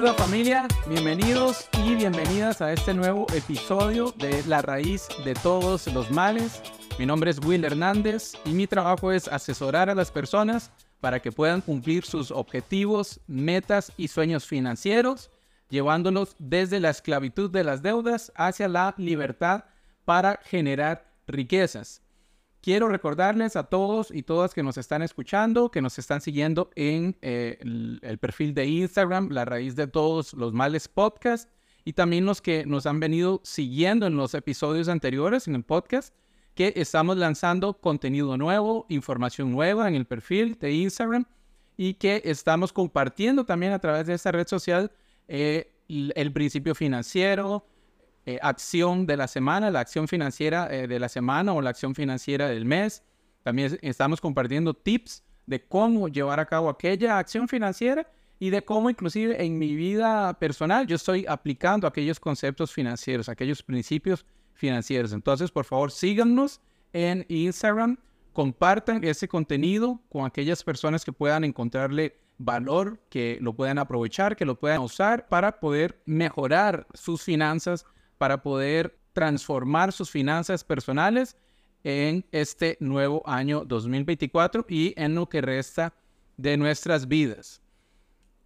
Hola familia, bienvenidos y bienvenidas a este nuevo episodio de La raíz de todos los males. Mi nombre es Will Hernández y mi trabajo es asesorar a las personas para que puedan cumplir sus objetivos, metas y sueños financieros, llevándolos desde la esclavitud de las deudas hacia la libertad para generar riquezas. Quiero recordarles a todos y todas que nos están escuchando, que nos están siguiendo en eh, el, el perfil de Instagram, la raíz de todos los males podcast, y también los que nos han venido siguiendo en los episodios anteriores en el podcast, que estamos lanzando contenido nuevo, información nueva en el perfil de Instagram y que estamos compartiendo también a través de esta red social eh, el, principio financiero, eh, acción de la semana, la acción financiera eh, de la semana o la acción financiera del mes. También estamos compartiendo tips de cómo llevar a cabo aquella acción financiera y de cómo inclusive en mi vida personal yo estoy aplicando aquellos conceptos financieros, aquellos principios financieros. Entonces, por favor, síganos en Instagram, compartan ese contenido con aquellas personas que puedan encontrarle valor, que lo puedan aprovechar, que lo puedan usar para poder mejorar sus finanzas, para poder transformar sus finanzas personales en este nuevo año 2024 y en lo que resta de nuestras vidas.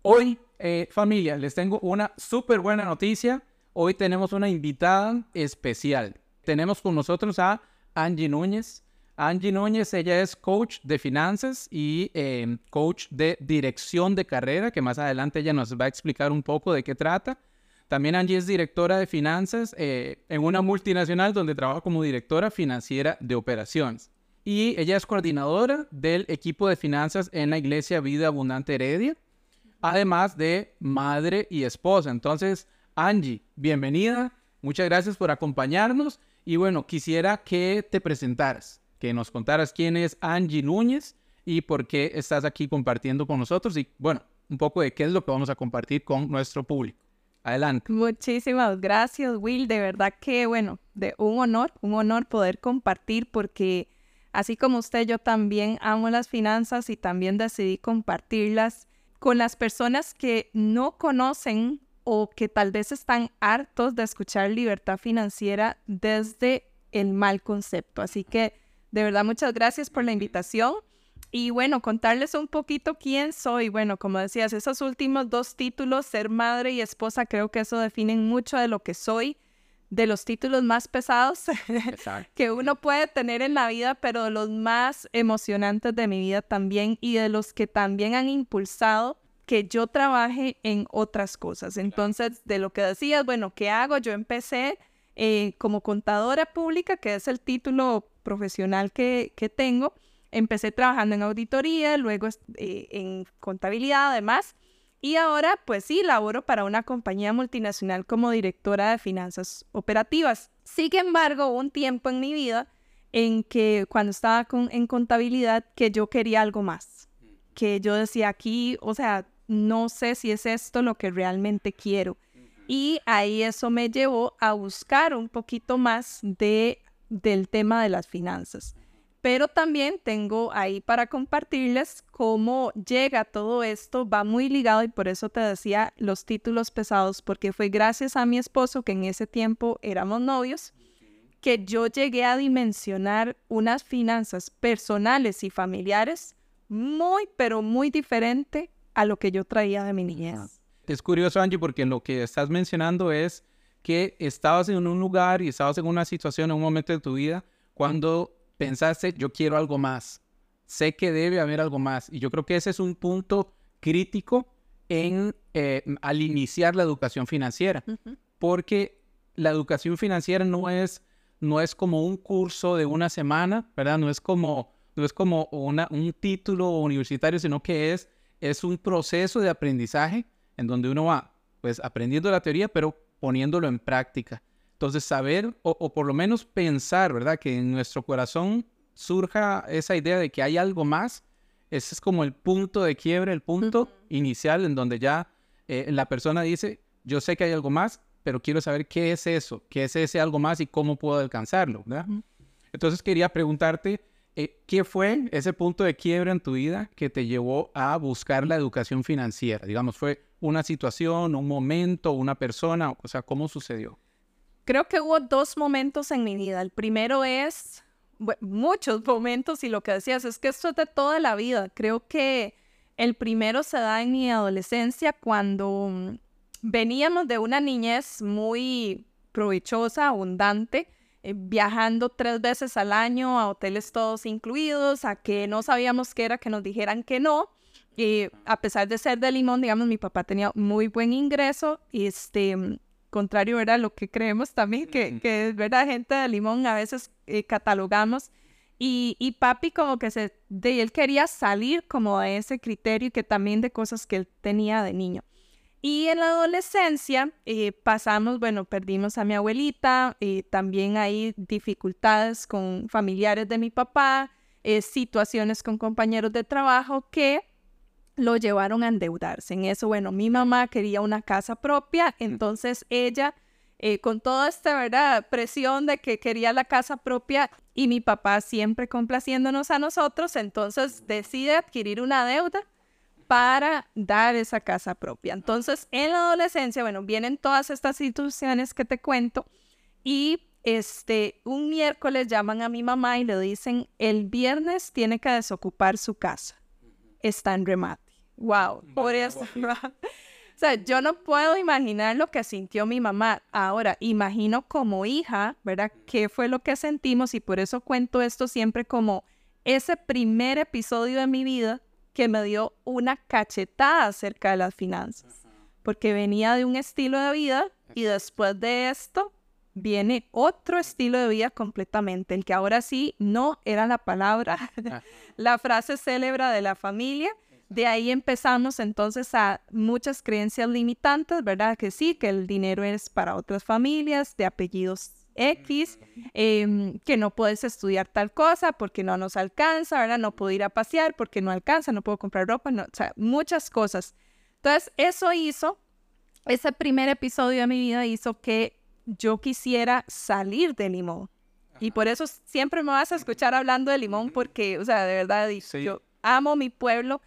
Hoy, eh, familia, les tengo una súper buena noticia. Hoy tenemos una invitada especial. Tenemos con nosotros a Angie Núñez. Angie Núñez, ella es coach de finanzas y eh, coach de dirección de carrera, que más adelante ella nos va a explicar un poco de qué trata. También Angie es directora de finanzas eh, en una multinacional donde trabaja como directora financiera de operaciones. Y ella es coordinadora del equipo de finanzas en la Iglesia Vida Abundante Heredia, además de madre y esposa. Entonces, Angie, bienvenida. Muchas gracias por acompañarnos. Y bueno, quisiera que te presentaras, que nos contaras quién es Angie Núñez y por qué estás aquí compartiendo con nosotros y bueno, un poco de qué es lo que vamos a compartir con nuestro público. Adelante. Muchísimas gracias, Will. De verdad que, bueno, de un honor, un honor poder compartir porque así como usted, yo también amo las finanzas y también decidí compartirlas con las personas que no conocen o que tal vez están hartos de escuchar libertad financiera desde el mal concepto. Así que, de verdad, muchas gracias por la invitación. Y bueno, contarles un poquito quién soy. Bueno, como decías, esos últimos dos títulos, ser madre y esposa, creo que eso definen mucho de lo que soy, de los títulos más pesados que uno puede tener en la vida, pero de los más emocionantes de mi vida también y de los que también han impulsado que yo trabaje en otras cosas. Entonces, de lo que decías, bueno, ¿qué hago? Yo empecé eh, como contadora pública, que es el título profesional que, que tengo Empecé trabajando en auditoría, luego eh, en contabilidad además. Y ahora, pues sí, laboro para una compañía multinacional como directora de finanzas operativas. Sin embargo, hubo un tiempo en mi vida en que cuando estaba con, en contabilidad que yo quería algo más. Que yo decía aquí, o sea, no sé si es esto lo que realmente quiero. Y ahí eso me llevó a buscar un poquito más de, del tema de las finanzas pero también tengo ahí para compartirles cómo llega todo esto, va muy ligado y por eso te decía los títulos pesados, porque fue gracias a mi esposo, que en ese tiempo éramos novios, que yo llegué a dimensionar unas finanzas personales y familiares muy, pero muy diferente a lo que yo traía de mi niñez. Es curioso, Angie, porque lo que estás mencionando es que estabas en un lugar y estabas en una situación en un momento de tu vida cuando pensaste, yo quiero algo más. Sé que debe haber algo más. Y yo creo que ese es un punto crítico en, eh, al iniciar la educación financiera. Porque la educación financiera no es, no es como un curso de una semana, ¿verdad? No es como, no es como una, un título universitario, sino que es, es un proceso de aprendizaje en donde uno va pues aprendiendo la teoría, pero poniéndolo en práctica. Entonces, saber o, por lo menos pensar, ¿verdad? Que en nuestro corazón surja esa idea de que hay algo más, ese es como el punto de quiebre, el punto inicial en donde ya eh, la persona dice, yo sé que hay algo más, pero quiero saber qué es eso, qué es ese algo más y cómo puedo alcanzarlo, ¿verdad? Entonces quería preguntarte, eh, ¿qué fue ese punto de quiebre en tu vida que te llevó a buscar la educación financiera? Digamos, ¿fue, una situación, un momento, una persona? O sea, ¿cómo sucedió? Creo que hubo dos momentos en mi vida. El primero es, muchos momentos y lo que decías es que esto es de toda la vida. Creo que el primero se da en mi adolescencia cuando mm, veníamos de una niñez muy provechosa, abundante, eh, viajando tres veces al año a hoteles todos incluidos, a que no sabíamos qué era que nos dijeran que no. Y a pesar de ser de Limón, digamos, mi papá tenía muy buen ingreso, este, mm, contrario era lo que creemos también, que, que es verdad, gente de Limón a veces eh, catalogamos. Y, y, papi como que se, de él quería salir como de ese criterio y que también de cosas que él tenía de niño. Y en la adolescencia eh, pasamos, bueno, perdimos a mi abuelita, eh, también hay dificultades con familiares de mi papá, situaciones con compañeros de trabajo que lo llevaron a endeudarse. En eso, bueno, mi mamá quería una casa propia, entonces ella, eh, con toda esta ¿verdad? presión de que quería la casa propia y mi papá siempre complaciéndonos a nosotros, entonces decide adquirir una deuda para dar esa casa propia. Entonces, en la adolescencia, bueno, vienen todas estas situaciones que te cuento y este, un miércoles llaman a mi mamá y le dicen, el viernes tiene que desocupar su casa está en remate. Wow, por eso. o sea, yo no puedo imaginar lo que sintió mi mamá. Ahora, imagino como hija, ¿verdad? ¿Qué fue lo que sentimos? Y por eso cuento esto siempre como ese primer episodio de mi vida que me dio una cachetada acerca de las finanzas. Porque venía de un estilo de vida y después de esto viene otro estilo de vida completamente, el que ahora sí no era la palabra, la frase célebre de la familia. De ahí empezamos entonces a muchas creencias limitantes, ¿verdad? Que sí, que el dinero es para otras familias de apellidos X, em, que no puedes estudiar tal cosa porque no nos alcanza, ¿verdad? No puedo ir a pasear porque no alcanza, no puedo comprar ropa, no, o sea, muchas cosas. Entonces, eso hizo, ese primer episodio de mi vida hizo que yo quisiera salir de Limón. Y por eso siempre me vas a escuchar hablando de Limón, porque, o sea, de verdad, yo amo mi pueblo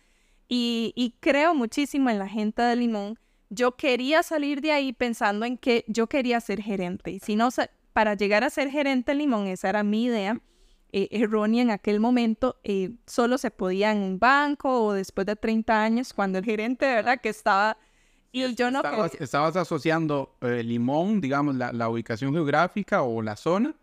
y, creo muchísimo en la gente de Limón. Yo quería salir de ahí pensando en que yo quería ser gerente. Y si no, para llegar a ser gerente en Limón, esa era mi idea, eh, errónea en aquel momento, eh, solo se podía en un banco o después de 30 años, cuando el gerente, de verdad, que estaba y yo no estabas, asociando eh, Limón, digamos, la, ubicación geográfica o la zona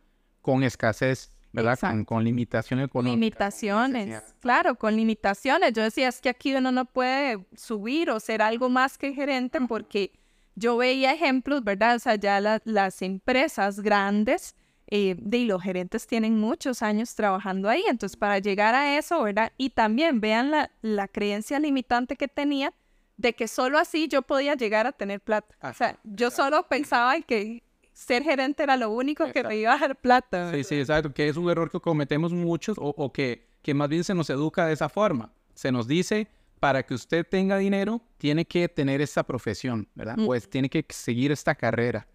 con escasez, ¿verdad? Con, limitaciones económicas. Limitaciones, claro, con limitaciones. Yo decía, es que aquí uno no puede subir o ser algo más que gerente porque yo veía ejemplos, ¿verdad? O sea, ya las empresas grandes eh, de los gerentes tienen muchos años trabajando ahí. Entonces, para llegar a eso, ¿verdad? Y también vean la, la creencia limitante que tenía de que solo así yo podía llegar a tener plata. o sea, yo solo pensaba en que ser gerente era lo único que me iba a dar plata. Sí, sí, exacto, que es un error que cometemos muchos o, que, que más bien se nos educa de esa forma. Se nos dice, para que usted tenga dinero, tiene que tener esta profesión, ¿verdad? Pues tiene que seguir esta carrera.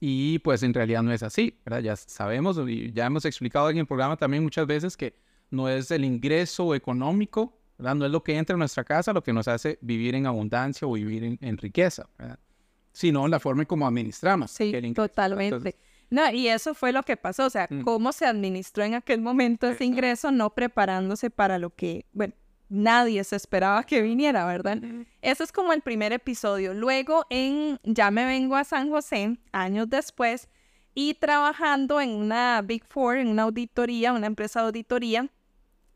Y pues en realidad no es así, ¿verdad? Ya sabemos y ya hemos explicado en el programa también muchas veces que no es el ingreso económico no es lo que entra en nuestra casa lo que nos hace vivir en abundancia o vivir en, riqueza, sino la forma en cómo administramos. Sí, totalmente. no, y eso fue lo que pasó, o sea, mm. cómo se administró en aquel momento ese ingreso, no preparándose para lo que, bueno, nadie se esperaba que viniera, ¿verdad? Eso es como el primer episodio. Luego, en ya me vengo a San José, años después, y trabajando en una Big Four, en una auditoría, una empresa de auditoría,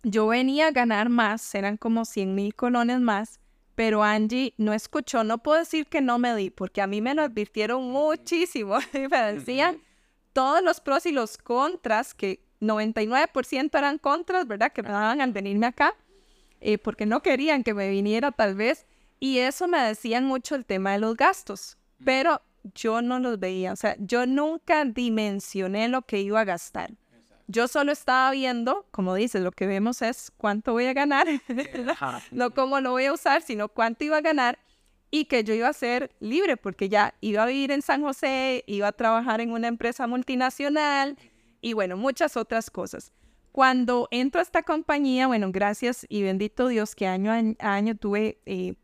yo venía a ganar más, eran como 100 mil colones más, pero Angie no escuchó, no puedo decir que no me di, porque a mí me lo advirtieron muchísimo, me decían todos los pros y los contras, que 99% eran contras, ¿verdad? Que me daban al venirme acá, eh, porque no querían que me viniera tal vez, y eso me decían mucho el tema de los gastos, pero yo no los veía, o sea, yo nunca dimensioné lo que iba a gastar. Yo solo estaba viendo, como dices, lo que vemos es cuánto voy a ganar, no cómo lo voy a usar, sino cuánto iba a ganar y que yo iba a ser libre porque ya iba a vivir en San José, iba a trabajar en una empresa multinacional y bueno, muchas otras cosas. Cuando entro a esta compañía, bueno, gracias y bendito Dios que año a año tuve eh,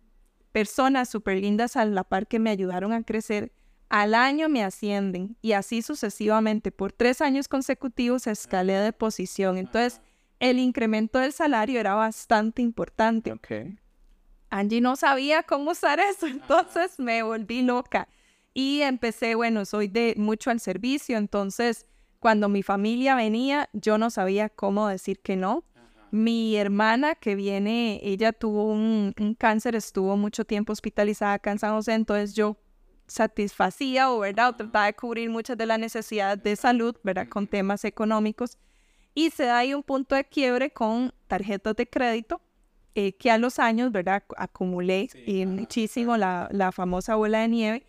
personas súper lindas a la par que me ayudaron a crecer. Al año me ascienden y así sucesivamente. Por tres años consecutivos escalé de posición. Entonces, el incremento del salario era bastante importante. Ok. Angie no sabía cómo usar eso, entonces me volví loca. Y empecé, bueno, soy de mucho al servicio, entonces cuando mi familia venía, yo no sabía cómo decir que no. Mi hermana que viene, ella tuvo un, un cáncer, estuvo mucho tiempo hospitalizada acá en San José, entonces yo satisfacía o, ¿verdad? o trataba de cubrir muchas de las necesidades de salud, ¿verdad? Con temas económicos. Y se da ahí un punto de quiebre con tarjetas de crédito, eh, que a los años, ¿verdad? Acumulé y muchísimo la, la famosa bola de nieve.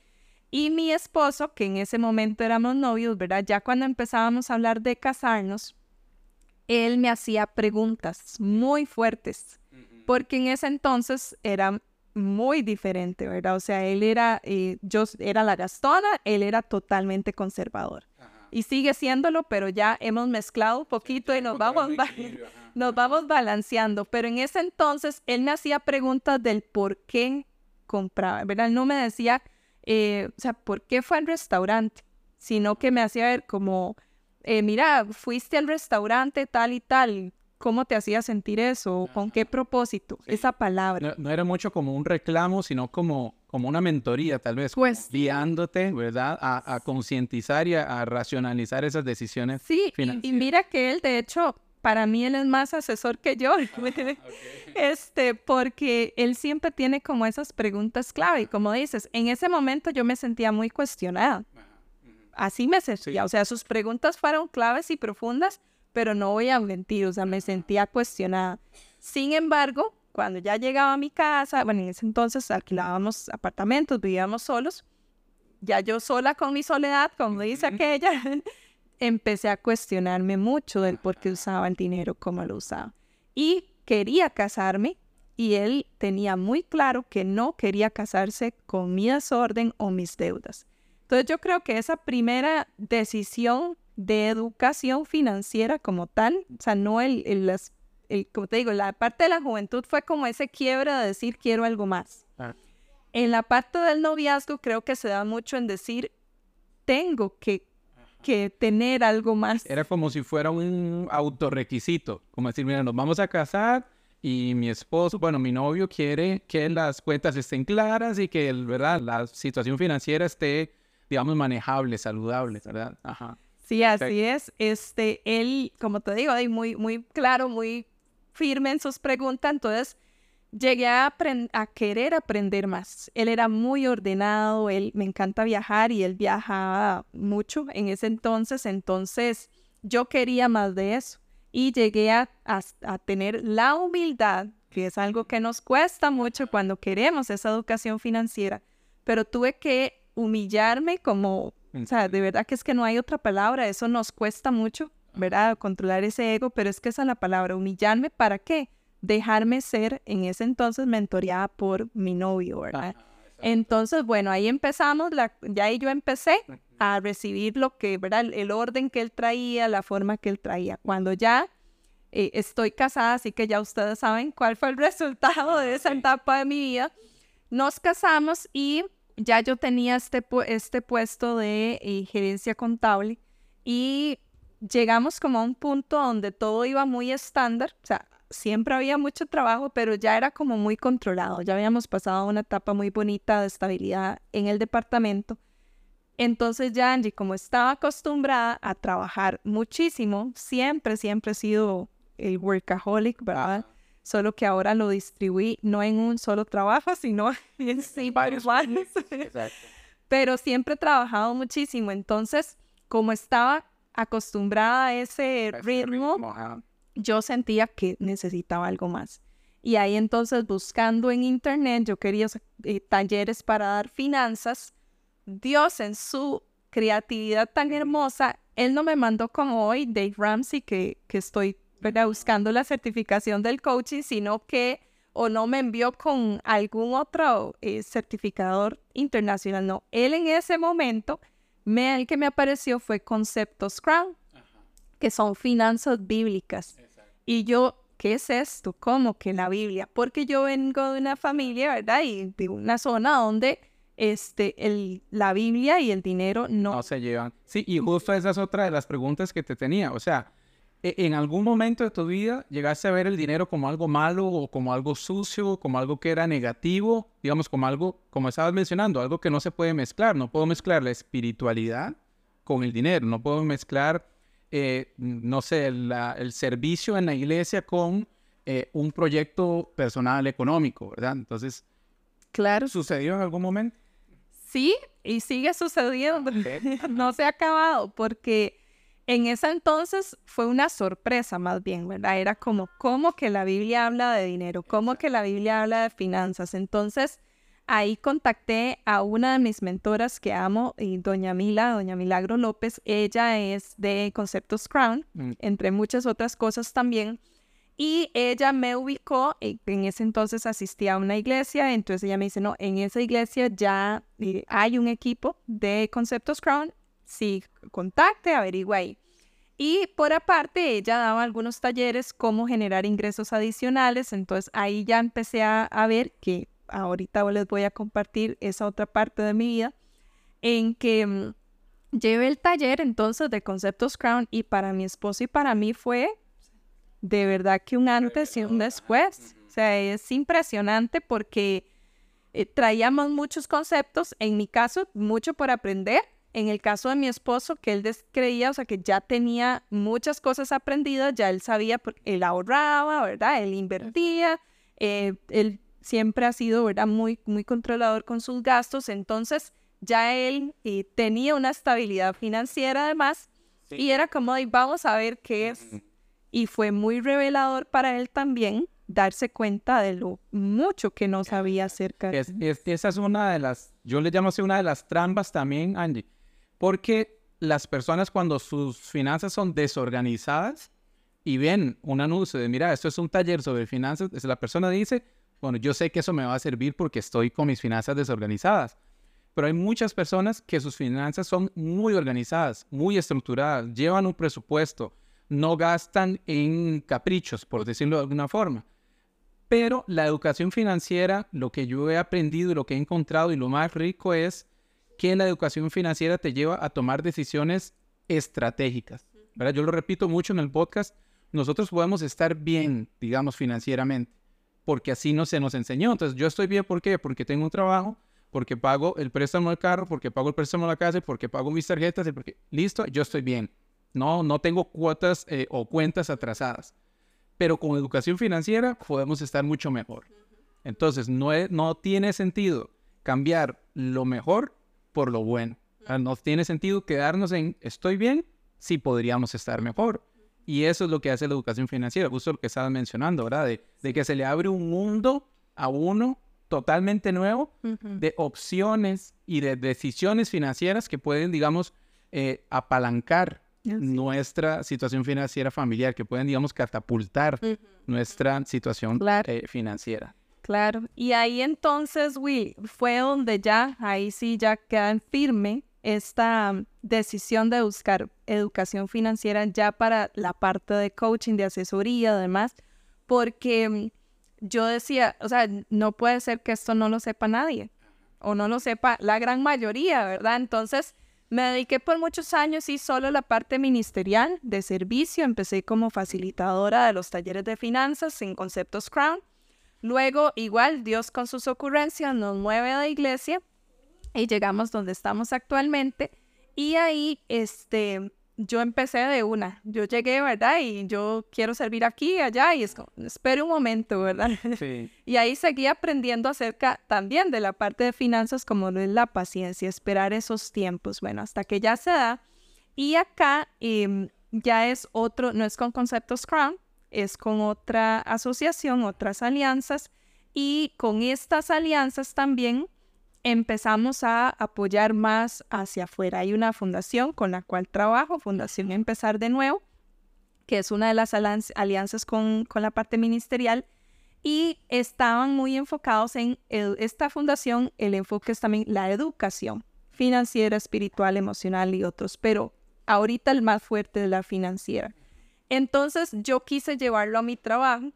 Y mi esposo, que en ese momento éramos novios, ¿verdad? Ya cuando empezábamos a hablar de casarnos, él me hacía preguntas muy fuertes, porque en ese entonces era muy diferente, ¿verdad? O sea, él era, eh, yo era la gastona, él era totalmente conservador. Y sigue siéndolo, pero ya hemos mezclado un poquito y nos vamos, nos vamos balanceando. Pero en ese entonces él me hacía preguntas del por qué compraba, ¿verdad? Él no me decía, eh, o sea, por qué fue al restaurante, sino que me hacía ver como, eh, mira, fuiste al restaurante tal y tal, ¿cómo te hacía sentir eso? ¿Con qué propósito? Esa palabra. No, no era mucho como un reclamo, sino como, como una mentoría, tal vez. Pues- Guiándote, ¿verdad? A, a concientizar y a, a racionalizar esas decisiones. Sí, y- y, mira que él, de hecho, para mí él es más asesor que yo, este, porque él siempre tiene como esas preguntas clave, y como dices, en ese momento yo me sentía muy cuestionada, así me sentía, o sea, sus preguntas fueron claves y profundas, pero no voy a mentir, o sea, me sentía cuestionada. Sin embargo, cuando ya llegaba a mi casa, bueno, en ese entonces alquilábamos apartamentos, vivíamos solos, ya yo sola con mi soledad, como dice aquella, empecé a cuestionarme mucho del por qué usaba el dinero como lo usaba. Y quería casarme y él tenía muy claro que no quería casarse con mi desorden o mis deudas. Entonces yo creo que esa primera decisión de educación financiera como tal, o sea, no el, el, las- el- como te digo, la parte de la juventud fue como ese quiebre de decir quiero algo más. Ah. En la parte del noviazgo creo que se da mucho en decir tengo que, que tener algo más. Era como si fuera un autorrequisito, como decir, mira, nos vamos a casar y mi esposo, bueno, mi novio quiere que las cuentas estén claras y que, ¿verdad? La situación financiera esté, digamos, manejable, saludable, ¿verdad? Ajá. Sí, así es. Este, él, como te digo, ahí muy, muy claro, muy firme en sus preguntas. Entonces, llegué a, querer aprender más. Él era muy ordenado, él me encanta viajar y él viajaba mucho en ese entonces. Entonces, yo quería más de eso. Y llegué a, a- a tener la humildad, que es algo que nos cuesta mucho cuando queremos esa educación financiera, pero tuve que humillarme como, o sea, de verdad que es que no hay otra palabra, eso nos cuesta mucho, ¿verdad? Controlar ese ego, pero es que esa es la palabra, humillarme, ¿para qué? Dejarme ser en ese entonces mentoreada por mi novio, ¿verdad? Entonces, bueno, ahí empezamos, la, ya ahí yo empecé a recibir lo que, ¿verdad? El, el orden que él traía, la forma que él traía. Cuando ya eh, estoy casada, así que ya ustedes saben cuál fue el resultado de esa etapa de mi vida, nos casamos y ya yo tenía este, este puesto de eh, gerencia contable y llegamos como a un punto donde todo iba muy estándar, o sea, siempre había mucho trabajo, pero ya era como muy controlado, ya habíamos pasado una etapa muy bonita de estabilidad en el departamento. Entonces ya Angie, como estaba acostumbrada a trabajar muchísimo, siempre, siempre he sido el workaholic, ¿verdad? Solo que ahora lo distribuí no en un solo trabajo, sino en sí varios. Pero siempre he trabajado muchísimo. Entonces, como estaba acostumbrada a ese ritmo, yo sentía que necesitaba algo más. Y ahí entonces buscando en internet, yo quería eh, talleres para dar finanzas. Dios en su creatividad tan hermosa, Él no me mandó como hoy Dave Ramsey, que, que estoy ¿verdad? buscando la certificación del coaching, sino que o no me envió con algún otro eh, certificador internacional. No, Él en ese momento, me, el que me apareció fue Conceptos Crown que son finanzas bíblicas. Y yo ¿qué es esto? ¿Cómo que la Biblia? Porque yo vengo de una familia, ¿verdad? Y de una zona donde este, el, la Biblia y el dinero no... no se llevan. Sí, y justo esa es otra de las preguntas que te tenía. O sea, ¿en algún momento de tu vida llegaste a ver el dinero como algo malo o como algo sucio, como algo que era negativo? Digamos, como algo, como estabas mencionando, algo que no se puede mezclar. No puedo mezclar la espiritualidad con el dinero. No puedo mezclar, eh, no sé, el servicio en la iglesia con eh, un proyecto personal económico, ¿verdad? Entonces, claro. ¿sucedió en algún momento? Sí, y sigue sucediendo. no se ha acabado porque en ese entonces fue una sorpresa más bien, ¿verdad? Era como, ¿cómo que la Biblia habla de dinero? ¿Cómo que la Biblia habla de finanzas? Entonces, ahí contacté a una de mis mentoras que amo, y doña Mila, doña Milagro López. Ella es de Conceptos Crown, mm. entre muchas otras cosas también. Y ella me ubicó, en ese entonces asistía a una iglesia, entonces ella me dice, no, en esa iglesia ya eh, hay un equipo de Conceptos Crown, sí, contacte, averigua ahí. Y por aparte, ella daba algunos talleres, cómo generar ingresos adicionales, entonces ahí ya empecé a, a ver que ahorita les voy a compartir esa otra parte de mi vida, en que mm, llevé el taller entonces de Conceptos Crown y para mi esposo y para mí fue de verdad que un antes y un después. O sea, es impresionante porque eh, traíamos muchos conceptos, en mi caso, mucho por aprender. En el caso de mi esposo, que él creía, o sea, que ya tenía muchas cosas aprendidas, ya él sabía, él ahorraba, ¿verdad? Él invertía, eh, él siempre ha sido, ¿verdad? Muy, muy controlador con sus gastos, entonces ya él eh, tenía una estabilidad financiera además, y era como, vamos a ver qué es y fue muy revelador para él también darse cuenta de lo mucho que no sabía acerca de Esa es una de las, yo le llamo así una de las trampas también, Angie, porque las personas cuando sus finanzas son desorganizadas y ven un anuncio de, mira, esto es un taller sobre finanzas, la persona dice, bueno, yo sé que eso me va a servir porque estoy con mis finanzas desorganizadas. Pero hay muchas personas que sus finanzas son muy organizadas, muy estructuradas, llevan un presupuesto, no gastan en caprichos, por decirlo de alguna forma. Pero la educación financiera, lo que yo he aprendido y lo que he encontrado y lo más rico es que la educación financiera te lleva a tomar decisiones estratégicas. ¿verdad? Yo lo repito mucho en el podcast, nosotros podemos estar bien, digamos, financieramente, porque así no se nos enseñó. Entonces, yo estoy bien, ¿por qué? Porque tengo un trabajo, porque pago el préstamo del carro, porque pago el préstamo de la casa, porque pago mis tarjetas, y porque, listo, yo estoy bien. No, no tengo cuotas eh, o cuentas atrasadas. Pero con educación financiera podemos estar mucho mejor. Entonces, no, no tiene sentido cambiar lo mejor por lo bueno. No tiene sentido quedarnos en estoy bien si podríamos estar mejor. Y eso es lo que hace la educación financiera, justo lo que estabas mencionando, ¿verdad? De, que se le abre un mundo a uno totalmente nuevo de opciones y de decisiones financieras que pueden, digamos, eh, apalancar nuestra situación financiera familiar, que pueden, digamos, catapultar nuestra situación eh, financiera. Claro, y ahí entonces, Will, fue donde ya, ahí sí ya queda en firme esta mm, decisión de buscar educación financiera ya para la parte de coaching, de asesoría, además, porque mm, yo decía, o sea, no puede ser que esto no lo sepa nadie o no lo sepa la gran mayoría, ¿verdad? Entonces, me dediqué por muchos años y solo la parte ministerial de servicio. Empecé como facilitadora de los talleres de finanzas en Conceptos Crown. Luego, igual, Dios con sus ocurrencias nos mueve a la iglesia y llegamos donde estamos actualmente. Y ahí, este, yo empecé de una. Yo llegué, ¿verdad? Y yo quiero servir aquí y allá y es como, espere un momento, ¿verdad? Sí. y ahí seguí aprendiendo acerca también de la parte de finanzas como es la paciencia, esperar esos tiempos. Bueno, hasta que ya se da. Y acá em, ya es otro, no es con Conceptos Crown, es con otra asociación, otras alianzas. Y con estas alianzas también empezamos a apoyar más hacia afuera. Hay una fundación con la cual trabajo, Fundación Empezar de Nuevo, que es una de las alianzas con, la parte ministerial, y estaban muy enfocados en esta fundación, el enfoque es también la educación financiera, espiritual, emocional y otros, pero ahorita el más fuerte es la financiera. Entonces yo quise llevarlo a mi trabajo,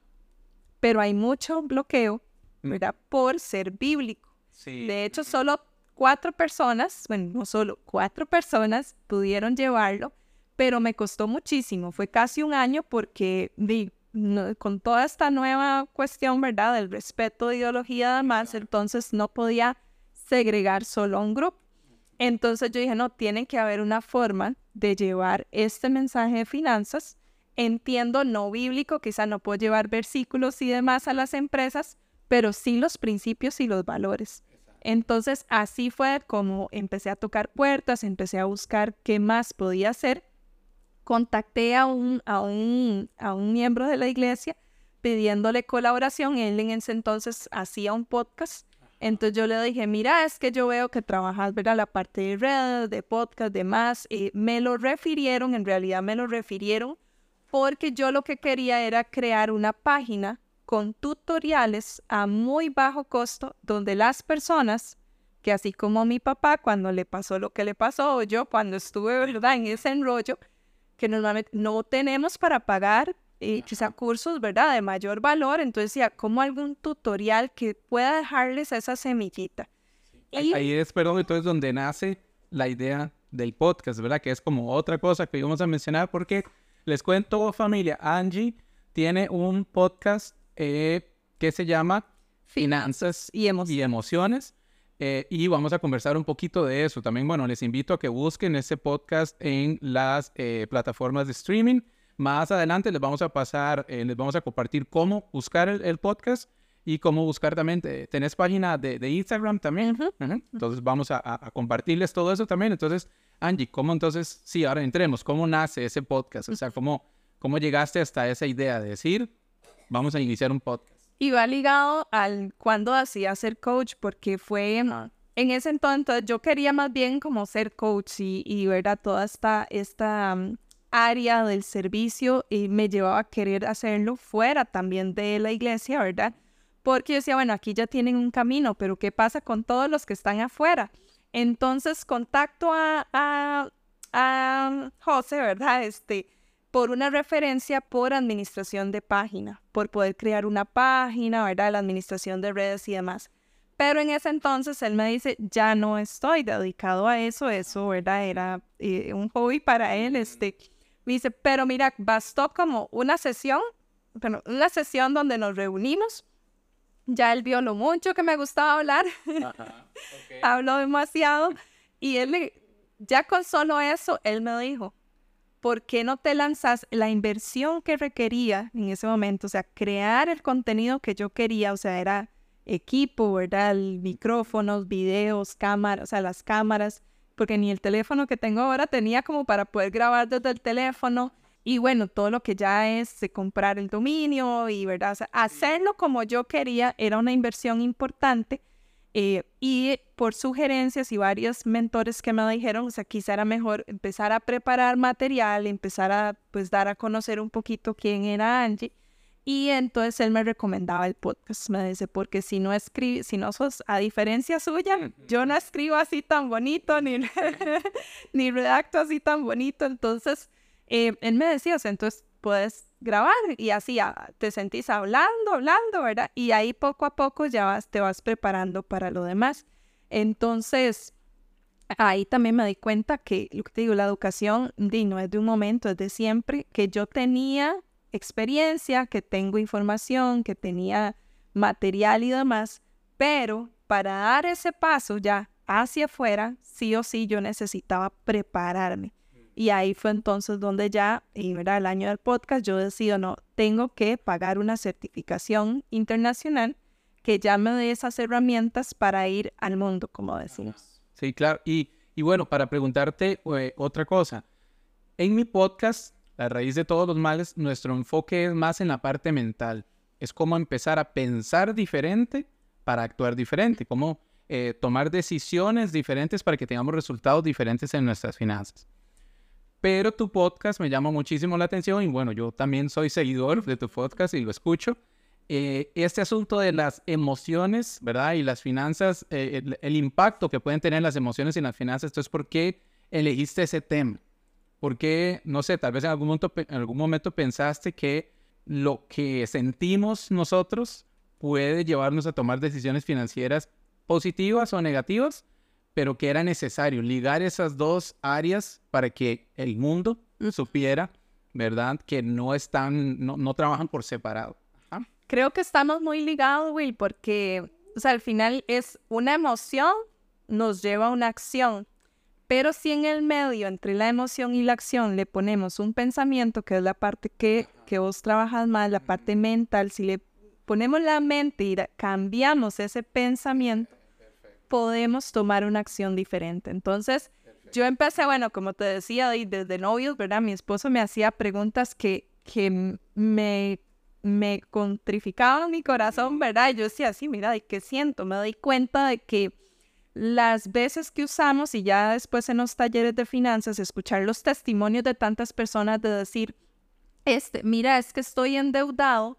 pero hay mucho bloqueo, Mm. ¿verdad? Por ser bíblico. Sí. De hecho, solo cuatro personas, bueno, no solo cuatro personas pudieron llevarlo, pero me costó muchísimo. Fue casi un año porque di, no- con toda esta nueva cuestión, ¿verdad? Del respeto de ideología además, entonces no podía segregar solo a un grupo. Entonces yo dije, no, tiene que haber una forma de llevar este mensaje de finanzas. Entiendo no bíblico, quizá no puedo llevar versículos y demás a las empresas, pero sí los principios y los valores. Entonces así fue como empecé a tocar puertas, empecé a buscar qué más podía hacer. Contacté a un, a un, a un miembro de la iglesia pidiéndole colaboración. Él en ese entonces hacía un podcast. Entonces yo le dije, mira, es que yo veo que trabajas, ¿verdad? La parte de redes, de podcast, demás. Y me lo refirieron, en realidad me lo refirieron porque yo lo que quería era crear una página con tutoriales a muy bajo costo donde las personas que así como mi papá cuando le pasó lo que le pasó o yo cuando estuve verdad en ese enrollo que normalmente no tenemos para pagar eh, quizá cursos verdad de mayor valor entonces ya como algún tutorial que pueda dejarles esa semillita Ahí, Y- ahí es, perdón, entonces donde nace la idea del podcast, ¿verdad? Que es como otra cosa que íbamos a mencionar porque les cuento, familia, Angie tiene un podcast eh, que se llama Finanzas y Emociones. eh, y vamos a conversar un poquito de eso. También, bueno, les invito a que busquen ese podcast en las eh, plataformas de streaming. Más adelante les vamos a pasar, les vamos a compartir cómo buscar el, el podcast y cómo buscar también. ¿Tenés página de, de Instagram también? Ujú. Ujú. Entonces vamos a, a- a compartirles todo eso también. Entonces, Angie, ¿cómo entonces, sí, ahora entremos, ¿cómo nace ese podcast? O sea, ¿cómo, cómo llegaste hasta esa idea de decir, vamos a iniciar un podcast? Y va ligado al cuando hacía ser coach, porque fue en ese entonces yo quería más bien como ser coach y, y ¿verdad? toda esta, esta um, área del servicio y me llevaba a querer hacerlo fuera también de la iglesia, ¿verdad? Porque yo decía, bueno, aquí ya tienen un camino, pero ¿qué pasa con todos los que están afuera? Entonces contacto a, a, a José, ¿verdad? Este, por una referencia por administración de página, por poder crear una página, ¿verdad? La administración de redes y demás. Pero en ese entonces él me dice, ya no estoy dedicado a eso, eso, ¿verdad? Era eh, un hobby para él, este. Me dice, pero mira, bastó como una sesión, bueno, una sesión donde nos reunimos. Ya él vio lo mucho que me gustaba hablar, habló demasiado y él, ya con solo eso, él me dijo, ¿por qué no te lanzas la inversión que requería en ese momento? O sea, crear el contenido que yo quería, o sea, era equipo, ¿verdad? El micrófonos, videos, cámaras, o sea, las cámaras, porque ni el teléfono que tengo ahora tenía como para poder grabar desde el teléfono. Y bueno, todo lo que ya es comprar el dominio y, ¿verdad? O sea, hacerlo como yo quería era una inversión importante. eh, y por sugerencias y varios mentores que me dijeron, o sea, quizá era mejor empezar a preparar material, empezar a pues dar a conocer un poquito quién era Angie. Y entonces él me recomendaba el podcast. Me dice, porque si no escribes, si no sos, a diferencia suya, yo no escribo así tan bonito, ni, ni redacto así tan bonito. Entonces, eh, él me decía, entonces puedes grabar y así ah, te sentís hablando, hablando, ¿verdad? Y ahí poco a poco ya te vas preparando para lo demás. Entonces, ahí también me di cuenta que, lo que te digo, la educación no es de un momento, es de siempre, que yo tenía experiencia, que tengo información, que tenía material y demás, pero para dar ese paso ya hacia afuera, sí o sí yo necesitaba prepararme. Y ahí fue entonces donde ya, y ¿verdad? el año del podcast, yo decido, no, tengo que pagar una certificación internacional que ya me dé esas herramientas para ir al mundo, como decimos. Sí, claro. Y, y bueno, para preguntarte eh, otra cosa. En mi podcast, La raíz de todos los males, nuestro enfoque es más en la parte mental. Es como empezar a pensar diferente para actuar diferente, como eh, tomar decisiones diferentes para que tengamos resultados diferentes en nuestras finanzas. Pero tu podcast me llama muchísimo la atención y bueno, yo también soy seguidor de tu podcast y lo escucho. Eh, este asunto de las emociones, ¿verdad? Y las finanzas, eh, el, el impacto que pueden tener las emociones y las finanzas, entonces, ¿por qué elegiste ese tema? ¿Por qué, no sé, tal vez en algún momento, en algún momento pensaste que lo que sentimos nosotros puede llevarnos a tomar decisiones financieras positivas o negativas, pero que era necesario ligar esas dos áreas para que el mundo supiera, ¿verdad? Que no están, no, no trabajan por separado. Creo que estamos muy ligados, Will, porque, o sea, al final es una emoción nos lleva a una acción. Pero si en el medio, entre la emoción y la acción, le ponemos un pensamiento, que es la parte que, que vos trabajas más, la parte mental, si le ponemos la mente y cambiamos ese pensamiento, podemos tomar una acción diferente. Entonces, yo empecé, bueno, como te decía, desde novios, ¿verdad? Mi esposo me hacía preguntas que, que me, me contrificaban mi corazón, ¿verdad? Y yo decía, sí, mira, ¿y qué siento? Me doy cuenta de que las veces que usamos y ya después en los talleres de finanzas, escuchar los testimonios de tantas personas de decir, este, mira, es que estoy endeudado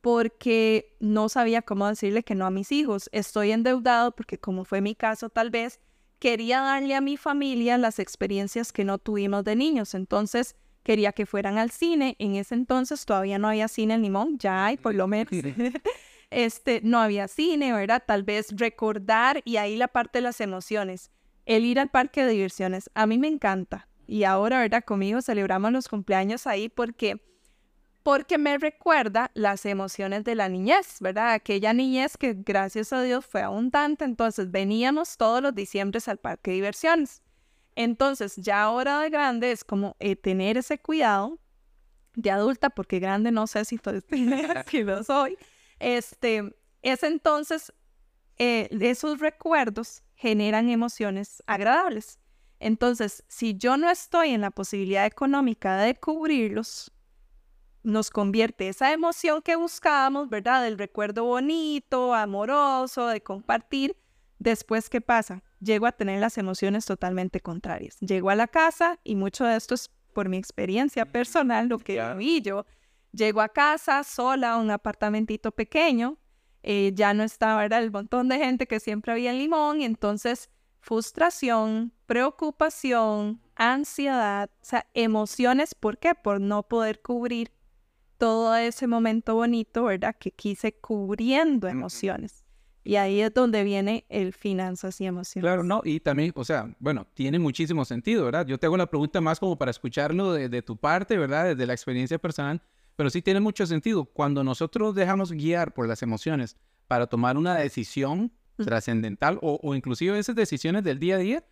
porque no sabía cómo decirle que no a mis hijos. Estoy endeudado porque, como fue mi caso, tal vez quería darle a mi familia las experiencias que no tuvimos de niños. Entonces, quería que fueran al cine. En ese entonces todavía no había cine en Limón, ya hay por lo menos. este, no había cine, ¿verdad? Tal vez recordar y ahí la parte de las emociones. El ir al parque de diversiones, a mí me encanta. Y ahora, ¿verdad? Conmigo celebramos los cumpleaños ahí porque porque me recuerda las emociones de la niñez, ¿verdad? Aquella niñez que gracias a Dios fue abundante, entonces veníamos todos los diciembres al parque de diversiones. Entonces, ya ahora de grande es como eh, tener ese cuidado de adulta, porque grande no sé si, si lo soy, este, es entonces, eh, esos recuerdos generan emociones agradables. Entonces, si yo no estoy en la posibilidad económica de cubrirlos, nos convierte esa emoción que buscábamos, ¿verdad? Del recuerdo bonito, amoroso, de compartir. Después, ¿qué pasa? Llego a tener las emociones totalmente contrarias. Llego a la casa y mucho de esto es por mi experiencia personal, lo que vi yo. Llego a casa sola, un apartamentito pequeño, eh, ya no estaba ¿verdad? el montón de gente que siempre había en Limón, y entonces frustración, preocupación, ansiedad, o sea, emociones, ¿por qué? Por no poder cubrir todo ese momento bonito, ¿verdad? Que quise cubriendo emociones. Y ahí es donde viene el finanzas y emociones. Claro, no, y también, o sea, bueno, tiene muchísimo sentido, ¿verdad? Yo te hago la pregunta más como para escucharlo de, de tu parte, ¿verdad? Desde la experiencia personal pero sí tiene mucho sentido. Cuando nosotros dejamos guiar por las emociones para tomar una decisión trascendental o, o, inclusive esas decisiones del día a día,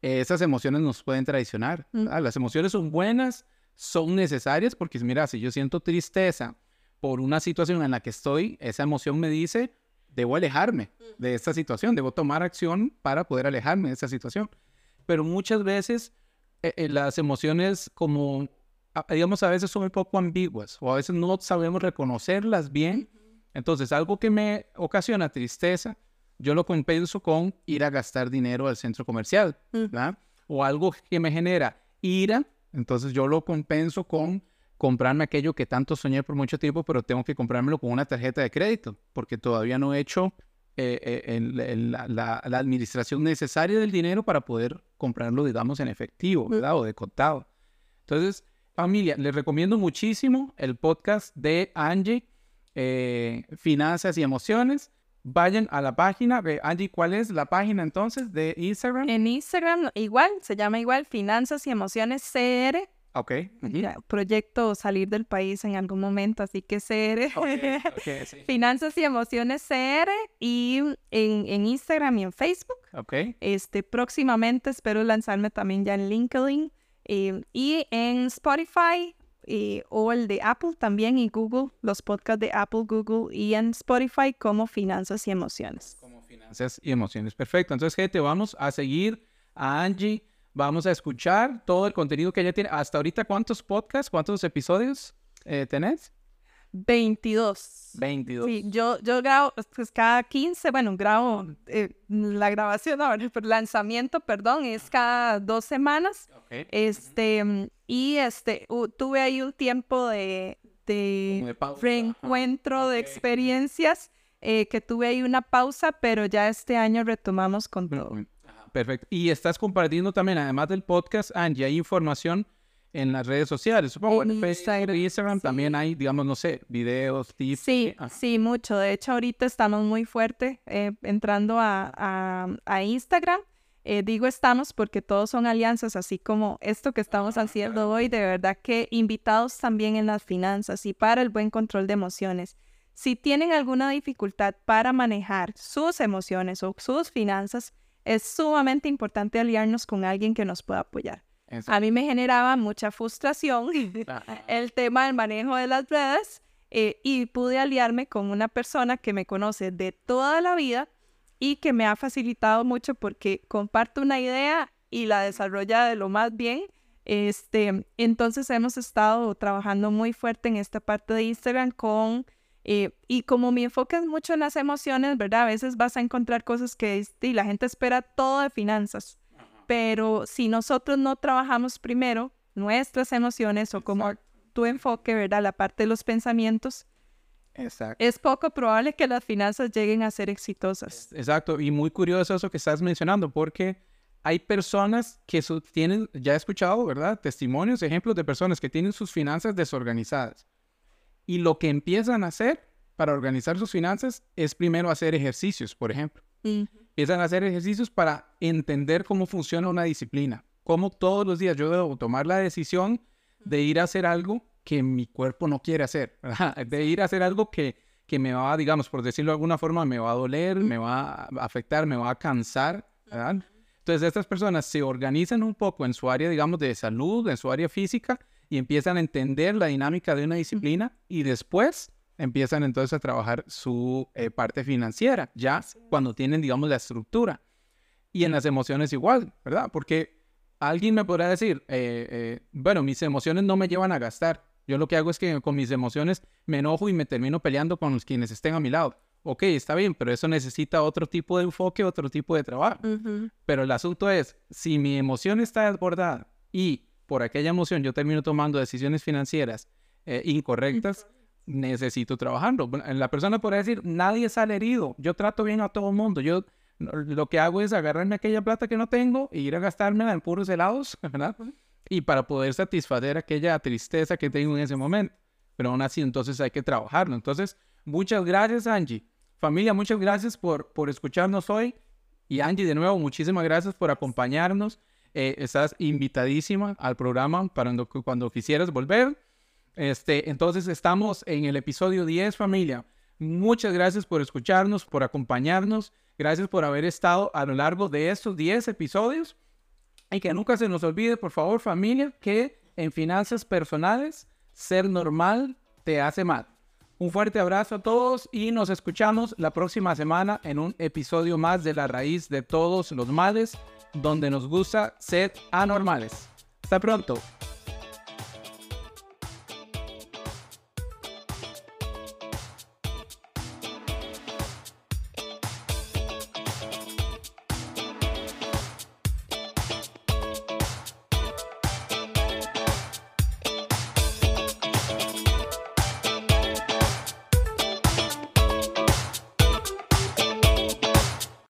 esas emociones nos pueden traicionar. Las emociones son buenas, son necesarias porque mira, si yo siento tristeza por una situación en la que estoy, esa emoción me dice, debo alejarme de esta situación, debo tomar acción para poder alejarme de esta situación. Pero muchas veces eh, eh, las emociones como digamos, a veces son un poco ambiguas o a veces no sabemos reconocerlas bien. Entonces, algo que me ocasiona tristeza, yo lo compenso con ir a gastar dinero al centro comercial, ¿verdad? O algo que me genera ira, entonces yo lo compenso con comprarme aquello que tanto soñé por mucho tiempo, pero tengo que comprármelo con una tarjeta de crédito, porque todavía no he hecho eh, eh, la, la, administración necesaria del dinero para poder comprarlo, digamos, en efectivo, ¿verdad? O de contado. Entonces, Familia, les recomiendo muchísimo el podcast de Angie, eh, Finanzas y Emociones. Vayan a la página Angie, ¿cuál es la página entonces de Instagram? En Instagram igual, se llama igual Finanzas y Emociones CR. Ok. proyecto salir del país en algún momento, así que CR. Finanzas y Emociones CR y en, en, Instagram y en Facebook. Ok. Este, próximamente espero lanzarme también ya en LinkedIn. Em, y en Spotify o el de Apple también y Google, los podcasts de Apple, Google y en Spotify como Finanzas y Emociones. Como Finanzas y Emociones. Perfecto. Entonces, gente, vamos a seguir a Angie. Vamos a escuchar todo el contenido que ella tiene. Hasta ahorita, ¿cuántos podcasts, cuántos episodios eh, tenés? 22. 22. Sí, yo, yo grabo pues, cada 15, bueno, grabo eh, la grabación, no, el lanzamiento, perdón, es cada dos semanas. Este, y este, tuve ahí un tiempo de, de, reencuentro de experiencias, eh, que tuve ahí una pausa, pero ya este año retomamos con todo. Perfecto. Y estás compartiendo también, además del podcast, Angie, hay información en las redes sociales. Supongo En Facebook, Instagram también hay, digamos, no sé, videos, tips. Sí, sí, mucho. De hecho, ahorita estamos muy fuerte eh, entrando a, a- a Instagram. Eh, digo estamos porque todos son alianzas, así como esto que estamos haciendo hoy. De verdad que invitados también en las finanzas y para el buen control de emociones. Si tienen alguna dificultad para manejar sus emociones o sus finanzas, es sumamente importante aliarnos con alguien que nos pueda apoyar. A mí me generaba mucha frustración el tema del manejo de las redes eh, y pude aliarme con una persona que me conoce de toda la vida y que me ha facilitado mucho porque comparto una idea y la desarrolla de lo más bien. Este, entonces hemos estado trabajando muy fuerte en esta parte de Instagram con eh, y como mi enfoque es mucho en las emociones, ¿verdad? A veces vas a encontrar cosas que este, la gente espera todo de finanzas, pero si nosotros no trabajamos primero nuestras emociones o como tu enfoque, ¿verdad? La parte de los pensamientos, Exacto. es poco probable que las finanzas lleguen a ser exitosas. Exacto, y muy curioso eso que estás mencionando, porque hay personas que tienen, ya he escuchado, ¿verdad? Testimonios, ejemplos de personas que tienen sus finanzas desorganizadas. Y lo que empiezan a hacer para organizar sus finanzas es primero hacer ejercicios, por ejemplo. Empiezan a hacer ejercicios para entender cómo funciona una disciplina, cómo todos los días yo debo tomar la decisión de ir a hacer algo que mi cuerpo no quiere hacer, ¿verdad? de ir a hacer algo que, que me va, digamos, por decirlo de alguna forma, me va a doler, me va a afectar, me va a cansar, ¿verdad? Entonces estas personas se organizan un poco en su área, digamos, de salud, en su área física, y empiezan a entender la dinámica de una disciplina y después empiezan entonces a trabajar su eh, parte financiera, ya cuando tienen, digamos, la estructura. Y en las emociones igual, ¿verdad? Porque alguien me podrá decir, eh, eh, bueno, mis emociones no me llevan a gastar. Yo lo que hago es que con mis emociones me enojo y me termino peleando con los quienes estén a mi lado. Ok, está bien, pero eso necesita otro tipo de enfoque, otro tipo de trabajo. Pero el asunto es, si mi emoción está desbordada y por aquella emoción yo termino tomando decisiones financieras eh, incorrectas, necesito trabajarlo. La persona podrá decir, nadie sale herido, yo trato bien a todo el mundo, yo lo que hago es agarrarme aquella plata que no tengo e ir a gastármela en puros helados, ¿verdad? Y para poder satisfacer aquella tristeza que tengo en ese momento. Pero aún así, entonces hay que trabajarlo. Entonces, muchas gracias, Angie. Familia, muchas gracias por, por escucharnos hoy. Y Angie, de nuevo, muchísimas gracias por acompañarnos. Eh, estás invitadísima al programa para cuando, cuando quisieras volver. Este, entonces estamos en el episodio 10, familia. Muchas gracias por escucharnos, por acompañarnos. Gracias por haber estado a lo largo de estos 10 episodios. Y que nunca se nos olvide, por favor, familia, que en finanzas personales, ser normal te hace mal. Un fuerte abrazo a todos y nos escuchamos la próxima semana en un episodio más de La Raíz de Todos los Males, donde nos gusta ser anormales. Hasta pronto.